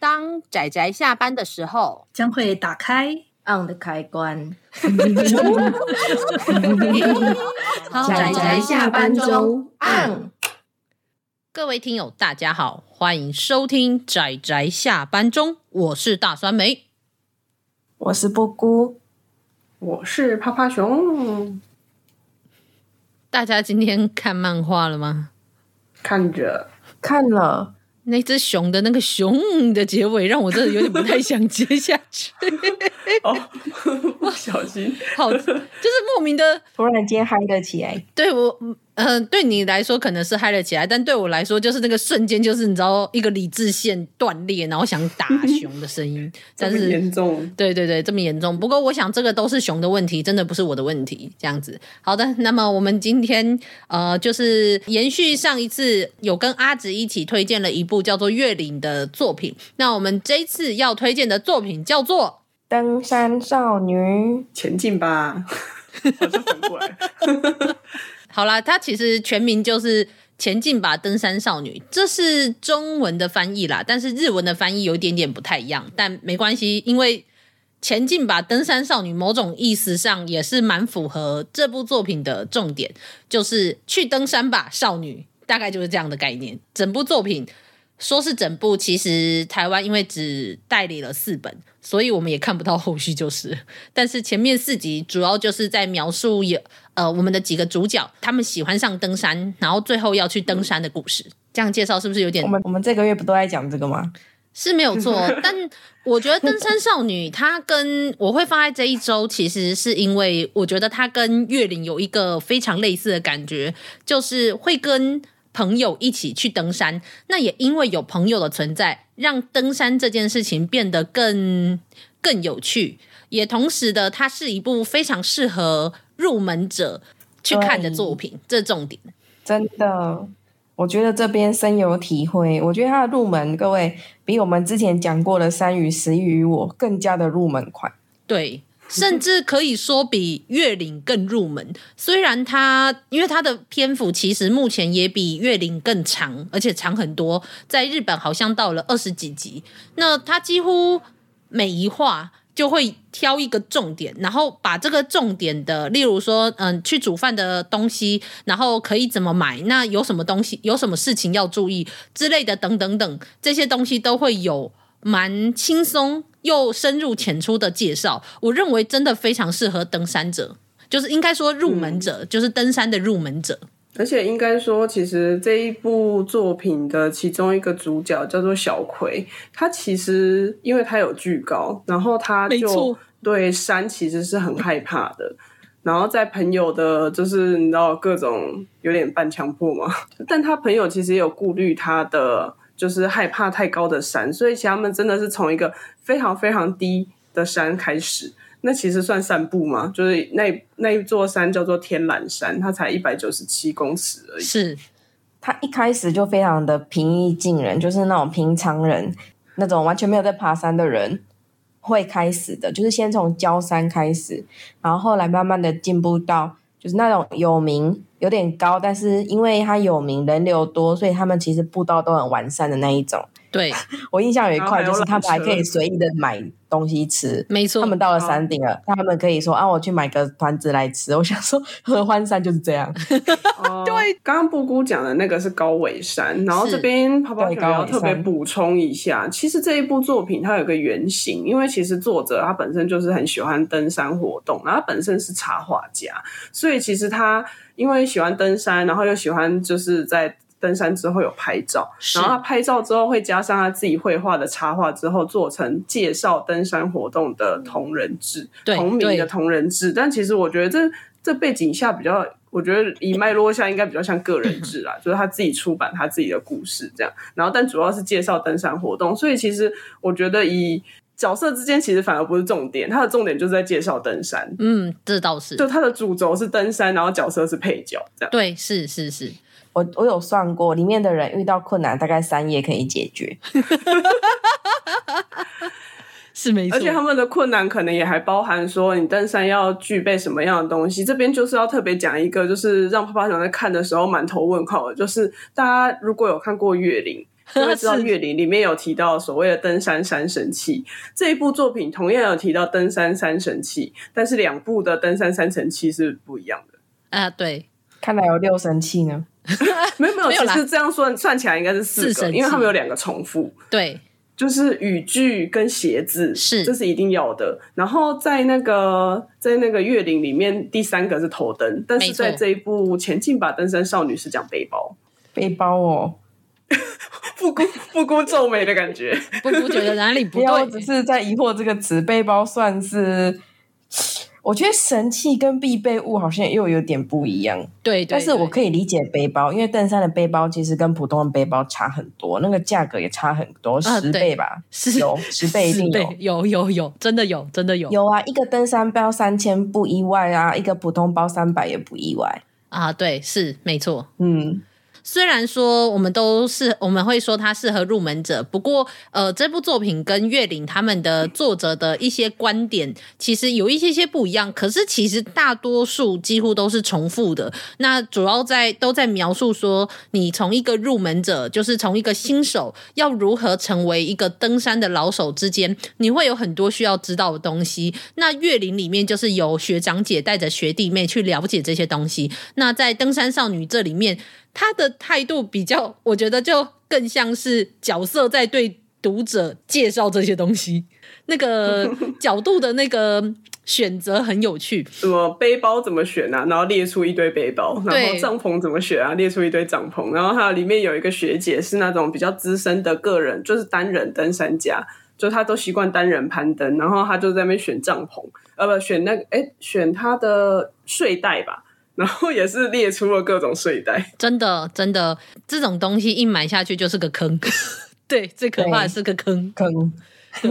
当仔仔下班的时候，将会打开 on 的开关。仔仔下班中 on。各位听友，大家好，欢迎收听仔仔下班中，我是大酸梅，我是波姑，我是趴趴熊。大家今天看漫画了吗？看着，看了。那只熊的那个熊的结尾，让我真的有点不太想接下去。哦，不小心，好，就是莫名的突然间嗨了起来。对我。嗯、呃，对你来说可能是嗨了起来，但对我来说就是那个瞬间，就是你知道一个理智线断裂，然后想打 熊的声音。但是严重，对对对，这么严重。不过我想这个都是熊的问题，真的不是我的问题。这样子，好的。那么我们今天呃，就是延续上一次有跟阿直一起推荐了一部叫做《月龄》的作品。那我们这一次要推荐的作品叫做《登山少女》，前进吧，好像反过来。好啦，它其实全名就是《前进吧，登山少女》，这是中文的翻译啦，但是日文的翻译有一点点不太一样，但没关系，因为《前进吧，登山少女》某种意思上也是蛮符合这部作品的重点，就是去登山吧，少女，大概就是这样的概念。整部作品说是整部，其实台湾因为只代理了四本。所以我们也看不到后续，就是，但是前面四集主要就是在描述有呃我们的几个主角他们喜欢上登山，然后最后要去登山的故事。这样介绍是不是有点？我们我们这个月不都在讲这个吗？是没有错，但我觉得登山少女她跟我会放在这一周，其实是因为我觉得她跟月龄有一个非常类似的感觉，就是会跟。朋友一起去登山，那也因为有朋友的存在，让登山这件事情变得更更有趣。也同时的，它是一部非常适合入门者去看的作品，这重点。真的，我觉得这边深有体会。我觉得它的入门，各位比我们之前讲过的《山与食与我》更加的入门款。对。甚至可以说比月龄更入门，虽然它因为它的篇幅其实目前也比月龄更长，而且长很多，在日本好像到了二十几集。那它几乎每一话就会挑一个重点，然后把这个重点的，例如说，嗯，去煮饭的东西，然后可以怎么买，那有什么东西，有什么事情要注意之类的，等等等，这些东西都会有蛮轻松。又深入浅出的介绍，我认为真的非常适合登山者，就是应该说入门者，嗯、就是登山的入门者。而且应该说，其实这一部作品的其中一个主角叫做小葵，他其实因为他有惧高，然后他就对山其实是很害怕的。然后在朋友的，就是你知道各种有点半强迫嘛，但他朋友其实也有顾虑他的。就是害怕太高的山，所以其他们真的是从一个非常非常低的山开始。那其实算散步吗？就是那那一座山叫做天蓝山，它才一百九十七公尺而已。是，它一开始就非常的平易近人，就是那种平常人，那种完全没有在爬山的人会开始的，就是先从郊山开始，然后后来慢慢的进步到就是那种有名。有点高，但是因为它有名，人流多，所以他们其实步道都很完善的那一种。对，我印象有一块就是他们还可以随意的买东西吃。没错，他们到了山顶了，他们可以说啊，我去买个团子来吃。我想说，合欢山就是这样。哦、对，刚刚布姑讲的那个是高尾山，然后这边泡泡要特别补充一下，其实这一部作品它有个原型，因为其实作者他本身就是很喜欢登山活动，然后他本身是插画家，所以其实他因为喜欢登山，然后又喜欢就是在。登山之后有拍照，然后他拍照之后会加上他自己绘画的插画，之后做成介绍登山活动的同人志，同名的同人志。但其实我觉得这这背景下比较，我觉得以脉络下应该比较像个人志啦，就是他自己出版他自己的故事这样。然后但主要是介绍登山活动，所以其实我觉得以角色之间其实反而不是重点，他的重点就是在介绍登山。嗯，这倒是，就他的主轴是登山，然后角色是配角这样。对，是是是。我我有算过，里面的人遇到困难，大概三页可以解决。是没错，而且他们的困难可能也还包含说，你登山要具备什么样的东西。这边就是要特别讲一个，就是让泡泡熊在看的时候满头问号的，就是大家如果有看过月龄，就会知道月林里面有提到所谓的登山三神器。这一部作品同样有提到登山三神器，但是两部的登山三神器是不一样的。啊，对，看来有六神器呢。没 有没有，没有其实这样算算起来应该是四个，四因为他们有两个重复。对。就是语句跟鞋子，是这是一定要的。然后在那个在那个月龄里面，第三个是头灯，但是在这一部《前进吧，登山少女》是讲背包，背包哦，不姑不姑皱眉的感觉，不辜觉得哪里不对，我只是在疑惑这个词，背包算是。我觉得神器跟必备物好像又有点不一样，对，对，对，但是我可以理解背包，因为登山的背包其实跟普通的背包差很多，那个价格也差很多，十倍吧，是有十倍一定有，有有有，真的有，真的有，有啊，一个登山包三千不意外啊，一个普通包三百也不意外。啊，对，是没错，嗯。虽然说我们都是我们会说它适合入门者，不过呃，这部作品跟月龄他们的作者的一些观点其实有一些些不一样，可是其实大多数几乎都是重复的。那主要在都在描述说，你从一个入门者，就是从一个新手要如何成为一个登山的老手之间，你会有很多需要知道的东西。那月龄里面就是由学长姐带着学弟妹去了解这些东西。那在登山少女这里面。他的态度比较，我觉得就更像是角色在对读者介绍这些东西，那个 角度的那个选择很有趣。什么背包怎么选啊？然后列出一堆背包，然后帐篷怎么选啊？列出一堆帐篷，然后还有里面有一个学姐是那种比较资深的个人，就是单人登山家，就他都习惯单人攀登，然后他就在那边选帐篷，呃，不选那个，哎，选他的睡袋吧。然后也是列出了各种睡袋，真的真的，这种东西一买下去就是个坑。对，最可怕的是个坑坑。对，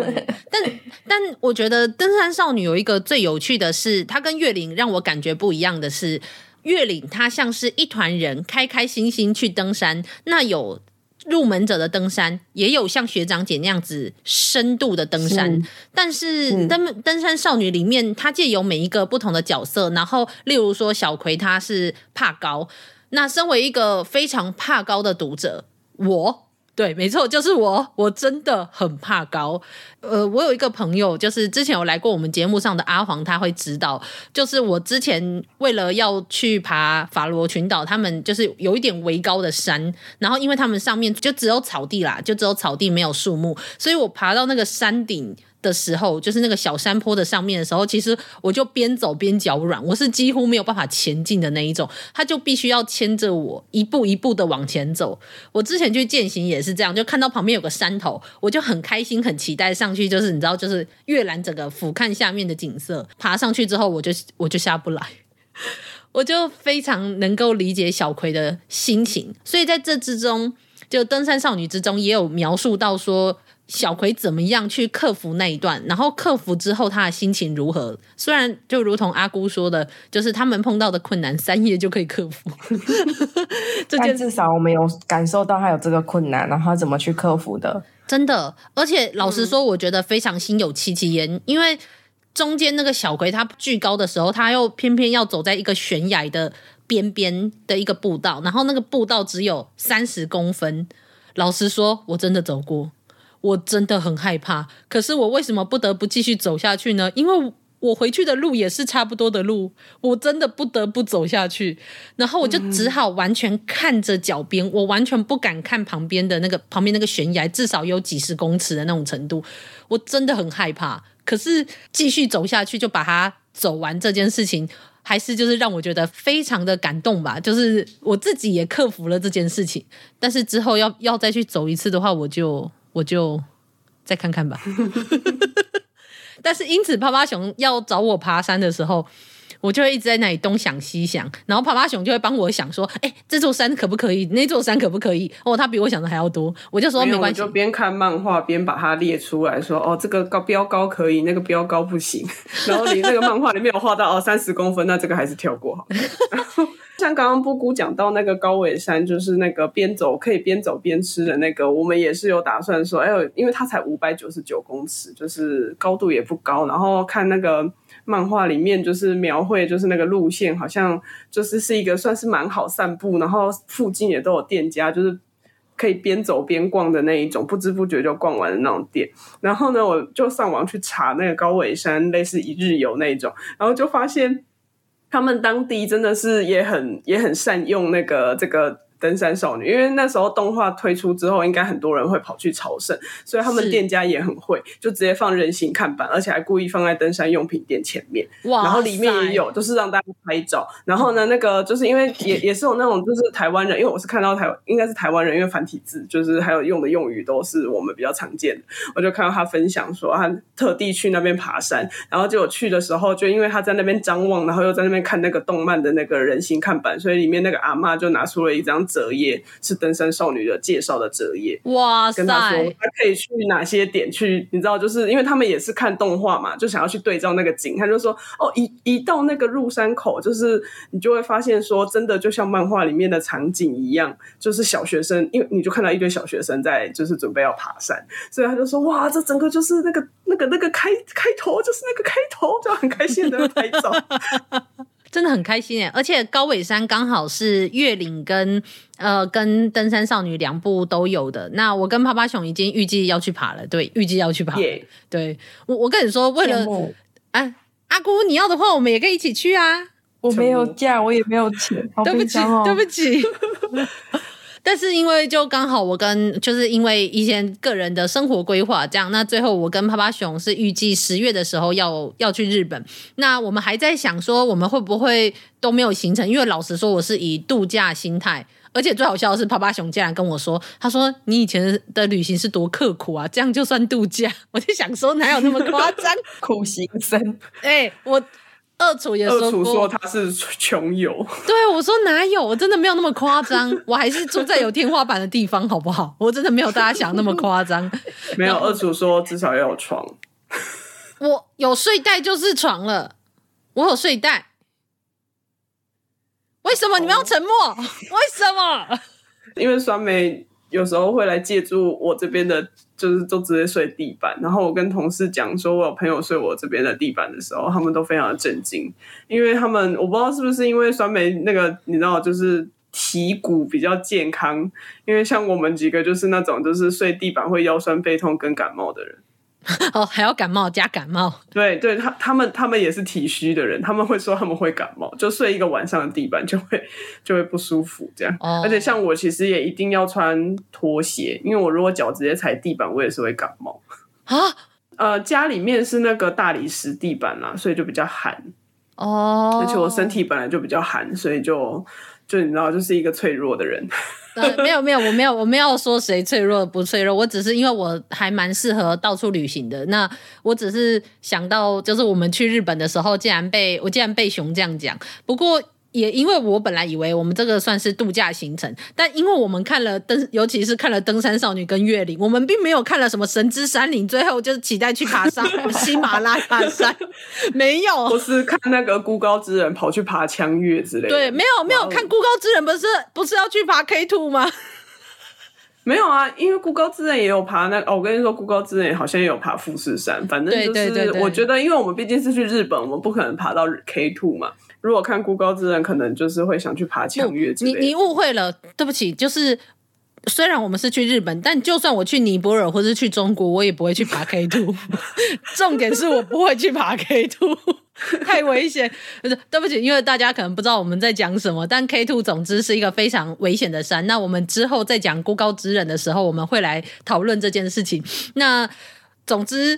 但但我觉得登山少女有一个最有趣的是，她跟月岭让我感觉不一样的是，月岭她像是一团人开开心心去登山，那有。入门者的登山也有像学长姐那样子深度的登山，是但是登登山少女里面，她借由每一个不同的角色，然后例如说小葵她是怕高，那身为一个非常怕高的读者，我。对，没错，就是我，我真的很怕高。呃，我有一个朋友，就是之前有来过我们节目上的阿黄，他会知道，就是我之前为了要去爬法罗群岛，他们就是有一点微高的山，然后因为他们上面就只有草地啦，就只有草地没有树木，所以我爬到那个山顶。的时候，就是那个小山坡的上面的时候，其实我就边走边脚软，我是几乎没有办法前进的那一种，他就必须要牵着我一步一步的往前走。我之前去践行也是这样，就看到旁边有个山头，我就很开心、很期待上去，就是你知道，就是阅览整个俯瞰下面的景色。爬上去之后，我就我就下不来，我就非常能够理解小葵的心情。所以在这之中，就登山少女之中也有描述到说。小葵怎么样去克服那一段？然后克服之后，他的心情如何？虽然就如同阿姑说的，就是他们碰到的困难，三页就可以克服。这件至少我们有感受到他有这个困难，然后他怎么去克服的？真的，而且老实说，我觉得非常心有戚戚焉，嗯、因为中间那个小葵他巨高的时候，他又偏偏要走在一个悬崖的边边的一个步道，然后那个步道只有三十公分。老实说，我真的走过。我真的很害怕，可是我为什么不得不继续走下去呢？因为我回去的路也是差不多的路，我真的不得不走下去。然后我就只好完全看着脚边，我完全不敢看旁边的那个旁边那个悬崖，至少有几十公尺的那种程度，我真的很害怕。可是继续走下去，就把它走完这件事情，还是就是让我觉得非常的感动吧。就是我自己也克服了这件事情，但是之后要要再去走一次的话，我就。我就再看看吧，但是因此，趴趴熊要找我爬山的时候，我就会一直在那里东想西想，然后趴趴熊就会帮我想说：“哎、欸，这座山可不可以？那座山可不可以？”哦，他比我想的还要多，我就说没关系，我就边看漫画边把它列出来说：“哦，这个高标高可以，那个标高不行。”然后你那个漫画里面有画到哦，三十公分，那这个还是跳过好。像刚刚布谷讲到那个高尾山，就是那个边走可以边走边吃的那个，我们也是有打算说，哎呦，因为它才五百九十九公尺，就是高度也不高。然后看那个漫画里面，就是描绘，就是那个路线，好像就是是一个算是蛮好散步，然后附近也都有店家，就是可以边走边逛的那一种，不知不觉就逛完的那种店。然后呢，我就上网去查那个高尾山类似一日游那一种，然后就发现他们当地真的是也很也很善用那个这个。登山少女，因为那时候动画推出之后，应该很多人会跑去朝圣，所以他们店家也很会，就直接放人形看板，而且还故意放在登山用品店前面。哇！然后里面也有，就是让大家拍照。然后呢，那个就是因为也也是有那种就是台湾人，因为我是看到台应该是台湾人，因为繁体字就是还有用的用语都是我们比较常见的。我就看到他分享说，他特地去那边爬山，然后结果去的时候，就因为他在那边张望，然后又在那边看那个动漫的那个人形看板，所以里面那个阿妈就拿出了一张。折页是登山少女的介绍的折页，哇塞！跟他说他可以去哪些点去，你知道，就是因为他们也是看动画嘛，就想要去对照那个景。他就说，哦，一一到那个入山口，就是你就会发现说，真的就像漫画里面的场景一样，就是小学生，因为你就看到一堆小学生在就是准备要爬山，所以他就说，哇，这整个就是那个那个那个开开头，就是那个开头，就很开心的拍照。真的很开心哎，而且高尾山刚好是月岭跟呃跟登山少女两部都有的。那我跟趴趴熊已经预计要去爬了，对，预计要去爬。Yeah. 对，我我跟你说，为了啊阿姑你要的话，我们也可以一起去啊。我没有假，我也没有钱，对不起，对不起。但是因为就刚好我跟就是因为一些个人的生活规划这样，那最后我跟趴趴熊是预计十月的时候要要去日本。那我们还在想说我们会不会都没有行程？因为老实说我是以度假心态，而且最好笑的是趴趴熊竟然跟我说，他说你以前的旅行是多刻苦啊，这样就算度假？我就想说哪有那么夸张？苦行僧？哎、欸，我。二楚也说过，二厨说他是穷游。对，我说哪有？我真的没有那么夸张，我还是住在有天花板的地方，好不好？我真的没有大家想那么夸张。没有，二楚说至少要有床。我有睡袋就是床了，我有睡袋。为什么你们要沉默？为什么？因为酸梅有时候会来借助我这边的。就是都直接睡地板，然后我跟同事讲说，我有朋友睡我这边的地板的时候，他们都非常的震惊，因为他们我不知道是不是因为酸梅那个你知道，就是体骨比较健康，因为像我们几个就是那种就是睡地板会腰酸背痛跟感冒的人。哦，还要感冒加感冒，对对，他他们他们也是体虚的人，他们会说他们会感冒，就睡一个晚上的地板就会就会不舒服这样。哦，而且像我其实也一定要穿拖鞋，因为我如果脚直接踩地板，我也是会感冒啊。呃，家里面是那个大理石地板啦，所以就比较寒哦。而且我身体本来就比较寒，所以就就你知道，就是一个脆弱的人。没有没有，我没有我没有说谁脆弱不脆弱，我只是因为我还蛮适合到处旅行的。那我只是想到，就是我们去日本的时候，竟然被我竟然被熊这样讲。不过。也因为我本来以为我们这个算是度假行程，但因为我们看了登，尤其是看了登山少女跟月岭，我们并没有看了什么神之山岭，最后就是期待去爬山 喜马拉雅山，没有。我是看那个孤高之人跑去爬枪月之类的。对，没有没有看孤高之人不是不是要去爬 K two 吗？没有啊，因为孤高之人也有爬那个，哦，我跟你说，孤高之人好像也有爬富士山，反正就是我觉得，因为我们毕竟是去日本，我们不可能爬到 K two 嘛。如果看孤高之人，可能就是会想去爬枪岳之类的。你你误会了，对不起。就是虽然我们是去日本，但就算我去尼泊尔或是去中国，我也不会去爬 K two。重点是我不会去爬 K two，太危险。对不起，因为大家可能不知道我们在讲什么，但 K two 总之是一个非常危险的山。那我们之后在讲孤高之人的时候，我们会来讨论这件事情。那总之，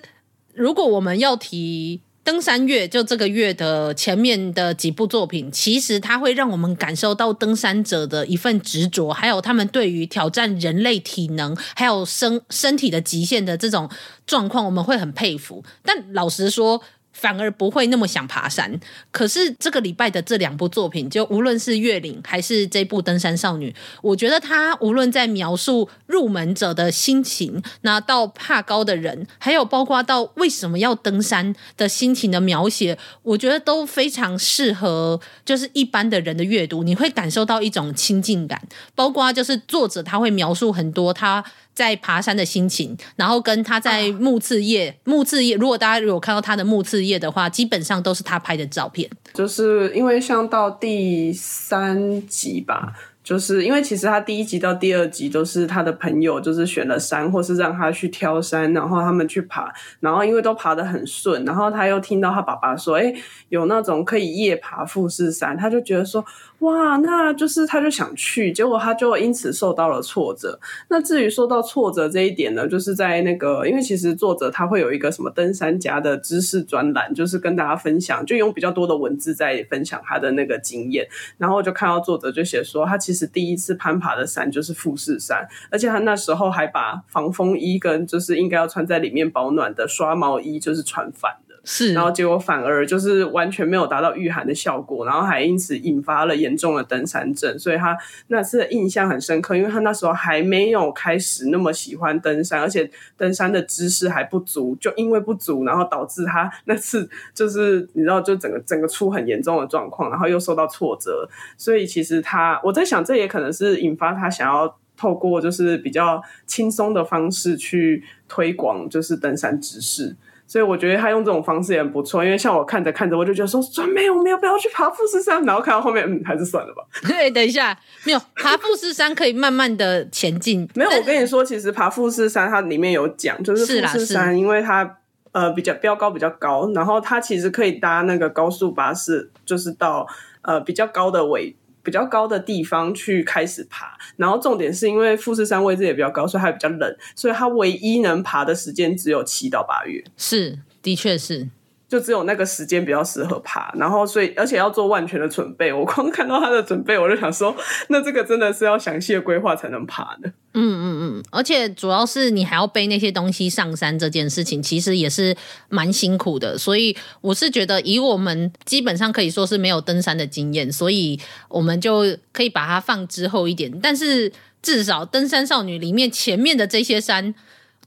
如果我们要提。登山月就这个月的前面的几部作品，其实它会让我们感受到登山者的一份执着，还有他们对于挑战人类体能还有身身体的极限的这种状况，我们会很佩服。但老实说，反而不会那么想爬山。可是这个礼拜的这两部作品，就无论是月岭还是这部登山少女，我觉得他无论在描述入门者的心情，那到怕高的人，还有包括到为什么要登山的心情的描写，我觉得都非常适合，就是一般的人的阅读，你会感受到一种亲近感。包括就是作者他会描述很多他。在爬山的心情，然后跟他在木次页，木次叶，如果大家有看到他的木次叶的话，基本上都是他拍的照片。就是因为像到第三集吧。就是因为其实他第一集到第二集都是他的朋友，就是选了山，或是让他去挑山，然后他们去爬，然后因为都爬得很顺，然后他又听到他爸爸说，哎，有那种可以夜爬富士山，他就觉得说，哇，那就是他就想去，结果他就因此受到了挫折。那至于受到挫折这一点呢，就是在那个，因为其实作者他会有一个什么登山家的知识专栏，就是跟大家分享，就用比较多的文字在分享他的那个经验，然后就看到作者就写说，他其实第一次攀爬的山就是富士山，而且他那时候还把防风衣跟就是应该要穿在里面保暖的刷毛衣就是穿反了。是，然后结果反而就是完全没有达到御寒的效果，然后还因此引发了严重的登山症，所以他那次的印象很深刻，因为他那时候还没有开始那么喜欢登山，而且登山的知识还不足，就因为不足，然后导致他 那次就是你知道，就整个整个出很严重的状况，然后又受到挫折，所以其实他我在想，这也可能是引发他想要透过就是比较轻松的方式去推广就是登山知识。所以我觉得他用这种方式也很不错，因为像我看着看着，我就觉得说，算没有，我们要不要去爬富士山？然后看到后面，嗯，还是算了吧。对，等一下，没有爬富士山可以慢慢的前进。没有，我跟你说，其实爬富士山它里面有讲，就是富士山，因为它呃比较标高比较高，然后它其实可以搭那个高速巴士，就是到呃比较高的位。比较高的地方去开始爬，然后重点是因为富士山位置也比较高，所以它比较冷，所以它唯一能爬的时间只有七到八月。是，的确是。就只有那个时间比较适合爬，然后所以而且要做万全的准备。我光看到他的准备，我就想说，那这个真的是要详细的规划才能爬的。嗯嗯嗯，而且主要是你还要背那些东西上山，这件事情其实也是蛮辛苦的。所以我是觉得，以我们基本上可以说是没有登山的经验，所以我们就可以把它放之后一点。但是至少登山少女里面前面的这些山。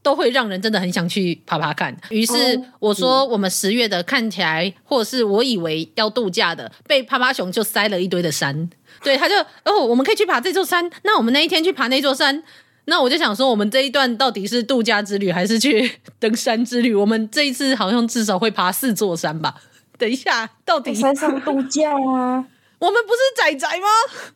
都会让人真的很想去爬爬看。于是我说，我们十月的看起来，或者是我以为要度假的，被趴趴熊就塞了一堆的山。对，他就哦，我们可以去爬这座山。那我们那一天去爬那座山，那我就想说，我们这一段到底是度假之旅还是去登山之旅？我们这一次好像至少会爬四座山吧？等一下，到底山上度假啊？我们不是仔仔吗？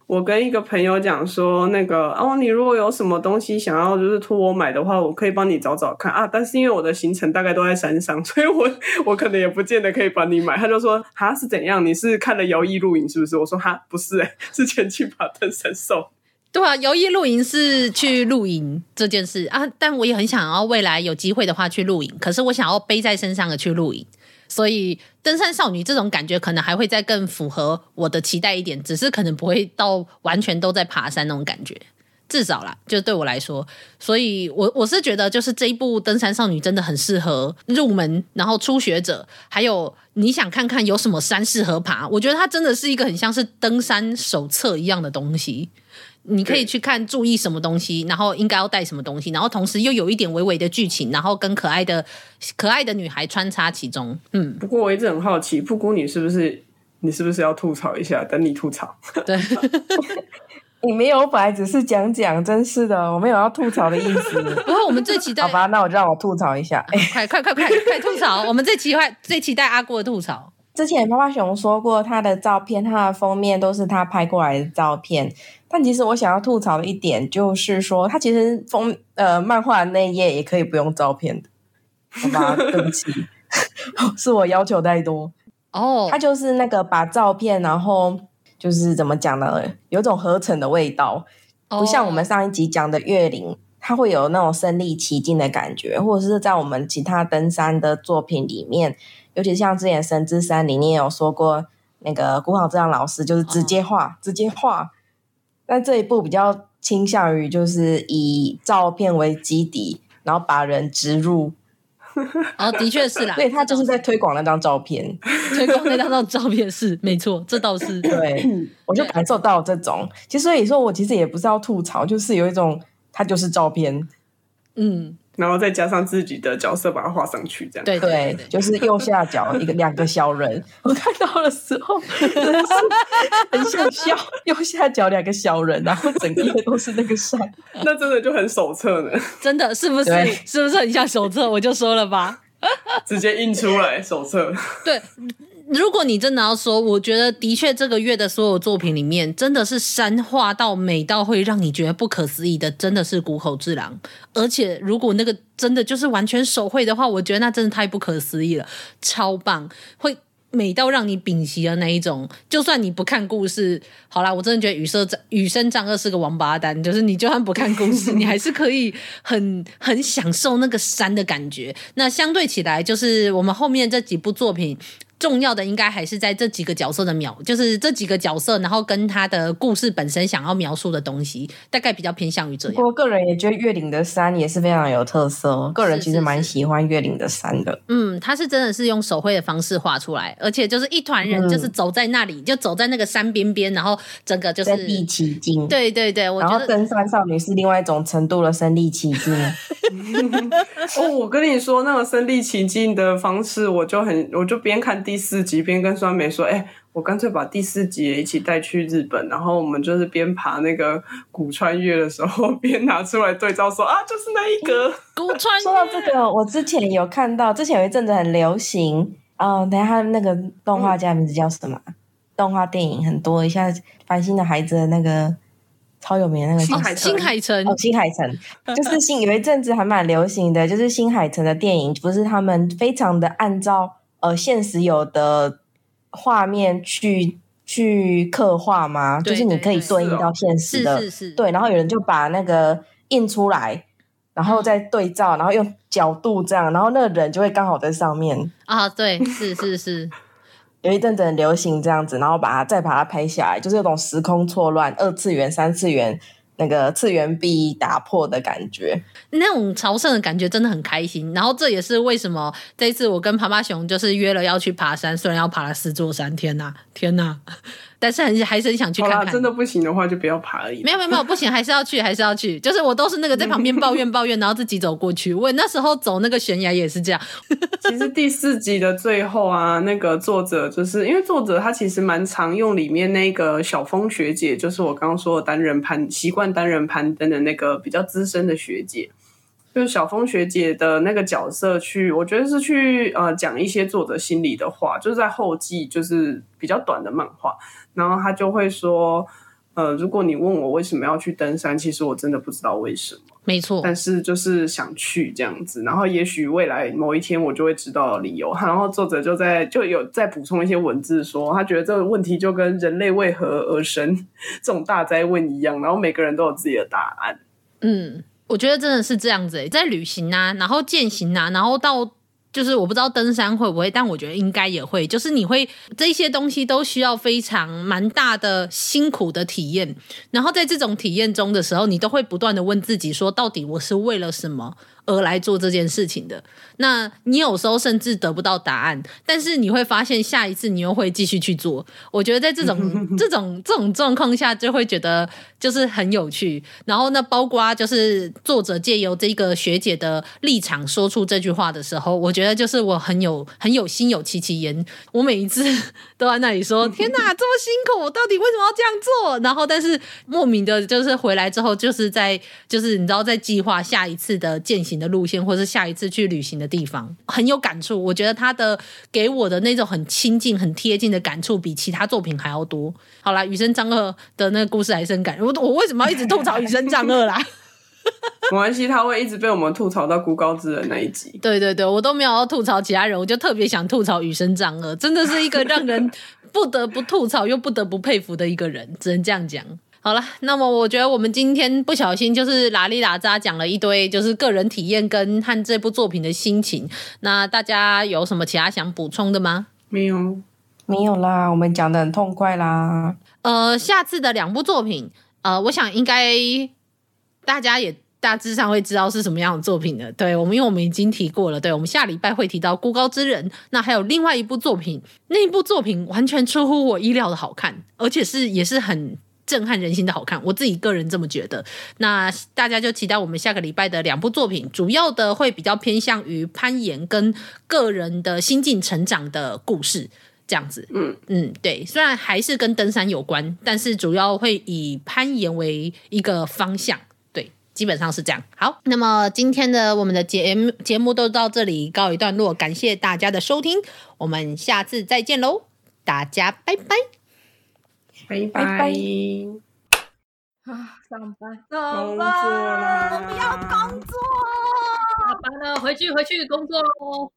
我跟一个朋友讲说，那个哦，你如果有什么东西想要就是托我买的话，我可以帮你找找看啊。但是因为我的行程大概都在山上，所以我 我可能也不见得可以帮你买。他就说哈是怎样？你是看了摇曳露营是不是？我说哈不是哎、欸，是前去爬登山兽。对啊，摇曳露营是去露营这件事啊，但我也很想要未来有机会的话去露营，可是我想要背在身上的去露营。所以登山少女这种感觉可能还会再更符合我的期待一点，只是可能不会到完全都在爬山那种感觉，至少啦，就对我来说。所以我我是觉得，就是这一部登山少女真的很适合入门，然后初学者，还有你想看看有什么山适合爬。我觉得它真的是一个很像是登山手册一样的东西。你可以去看注意什么东西，然后应该要带什么东西，然后同时又有一点微微的剧情，然后跟可爱的可爱的女孩穿插其中。嗯，不过我一直很好奇，布谷你是不是你是不是要吐槽一下？等你吐槽。对，你没有，本来只是讲讲，真是的，我没有要吐槽的意思。不过我们最期待，好吧，那我就让我吐槽一下。快快快快快吐槽！我们最期待最期待阿过的吐槽。之前趴趴熊说过，他的照片，他的封面都是他拍过来的照片。但其实我想要吐槽的一点就是说，它其实封呃漫画的那一页也可以不用照片的，好吧？对不起，是我要求太多哦。Oh. 他就是那个把照片，然后就是怎么讲呢？有种合成的味道，oh. 不像我们上一集讲的月龄，它会有那种身临其境的感觉，或者是在我们其他登山的作品里面，尤其像之前《神之山》里面有说过，那个古好这样老师就是直接画，oh. 直接画。但这一部比较倾向于就是以照片为基底，然后把人植入。哦，的确是啦，对，他就是在推广那张照片，推广那张照片是没错，这倒是对，我就感受到这种。其实所以说我其实也不是要吐槽，就是有一种它就是照片，嗯。然后再加上自己的角色，把它画上去，这样对对，就是右下角一个两个小人，我看到的时候真的是很想笑。右下角两个小人，然后整页都是那个山，那真的就很手册呢。真的是不是？是不是很像手册？我就说了吧，直接印出来手册。对，如果你真的要说，我觉得的确这个月的所有作品里面，真的是山画到美到会让你觉得不可思议的，真的是谷口治郎。而且如果那个真的就是完全手绘的话，我觉得那真的太不可思议了，超棒，会。美到让你屏息的那一种，就算你不看故事，好啦，我真的觉得雨生羽生丈二是个王八蛋，就是你就算不看故事，你还是可以很很享受那个山的感觉。那相对起来，就是我们后面这几部作品。重要的应该还是在这几个角色的描，就是这几个角色，然后跟他的故事本身想要描述的东西，大概比较偏向于这样。我个人也觉得月岭的山也是非常有特色，个人其实蛮喜欢月岭的山的。嗯，他是真的是用手绘的方式画出来，而且就是一团人就是走在那里，嗯、就走在那个山边边，然后整个就是身临其境。对对对，我觉得登山少女是另外一种程度的身临其境。哦，我跟你说，那个身临其境的方式，我就很，我就边看。第四集边跟酸梅说：“哎、欸，我干脆把第四集也一起带去日本，然后我们就是边爬那个古穿越的时候，边拿出来对照说啊，就是那一格古川。说到这个，我之前有看到，之前有一阵子很流行，嗯、呃，等一下那个动画家名字叫什么？嗯、动画电影很多，一下繁星的孩子的那个超有名的那个新海新海诚哦，新海城就是新有一阵子还蛮流行的，就是新海城的电影，不是他们非常的按照。”呃，现实有的画面去去刻画吗？就是你可以对应到现实的，是是是，对。然后有人就把那个印出来，然后再对照，然后用角度这样，然后那个人就会刚好在上面啊。对，是是是，有一阵子很流行这样子，然后把它再把它拍下来，就是有种时空错乱、二次元、三次元。那个次元壁打破的感觉，那种朝圣的感觉真的很开心。然后这也是为什么这一次我跟爬爬熊就是约了要去爬山，虽然要爬了四座山，天哪，天哪！但是很还是很想去看看。真的不行的话就不要爬而已。没有没有没有，不行还是要去，还是要去。就是我都是那个在旁边抱怨抱怨，然后自己走过去。我那时候走那个悬崖也是这样。其实第四集的最后啊，那个作者就是因为作者他其实蛮常用里面那个小峰学姐，就是我刚刚说的单人攀习惯单人攀登的那个比较资深的学姐。就是小峰学姐的那个角色去，我觉得是去呃讲一些作者心里的话，就是在后记，就是比较短的漫画，然后他就会说，呃，如果你问我为什么要去登山，其实我真的不知道为什么，没错，但是就是想去这样子，然后也许未来某一天我就会知道理由，然后作者就在就有再补充一些文字说，他觉得这个问题就跟人类为何而生这种大灾问一样，然后每个人都有自己的答案，嗯。我觉得真的是这样子诶，在旅行啊，然后践行啊，然后到就是我不知道登山会不会，但我觉得应该也会。就是你会这些东西都需要非常蛮大的辛苦的体验，然后在这种体验中的时候，你都会不断的问自己说，到底我是为了什么？而来做这件事情的，那你有时候甚至得不到答案，但是你会发现下一次你又会继续去做。我觉得在这种 这种这种状况下，就会觉得就是很有趣。然后那，包括就是作者借由这个学姐的立场说出这句话的时候，我觉得就是我很有很有心有戚戚焉。我每一次都在那里说：“天哪，这么辛苦，我到底为什么要这样做？”然后，但是莫名的就是回来之后，就是在就是你知道在计划下一次的践行的路线，或是下一次去旅行的地方，很有感触。我觉得他的给我的那种很亲近、很贴近的感触，比其他作品还要多。好啦，雨生丈二的那个故事还是很感人。我我为什么要一直吐槽雨生丈二啦？没关系，他会一直被我们吐槽到孤高之人那一集。对对对，我都没有要吐槽其他人，我就特别想吐槽雨生丈二，真的是一个让人不得不吐槽又不得不佩服的一个人，只能这样讲。好了，那么我觉得我们今天不小心就是拉里拉扎讲了一堆，就是个人体验跟看这部作品的心情。那大家有什么其他想补充的吗？没有，没有啦，我们讲的很痛快啦。呃，下次的两部作品，呃，我想应该大家也大致上会知道是什么样的作品的。对我们，因为我们已经提过了，对我们下礼拜会提到孤高之人。那还有另外一部作品，那一部作品完全出乎我意料的好看，而且是也是很。震撼人心的好看，我自己个人这么觉得。那大家就期待我们下个礼拜的两部作品，主要的会比较偏向于攀岩跟个人的心境成长的故事，这样子。嗯嗯，对，虽然还是跟登山有关，但是主要会以攀岩为一个方向。对，基本上是这样。好，那么今天的我们的节目节目都到这里告一段落，感谢大家的收听，我们下次再见喽，大家拜拜，拜拜。拜拜啊，上班，上班，工作啦！我不要工作，下班了，回去回去工作喽。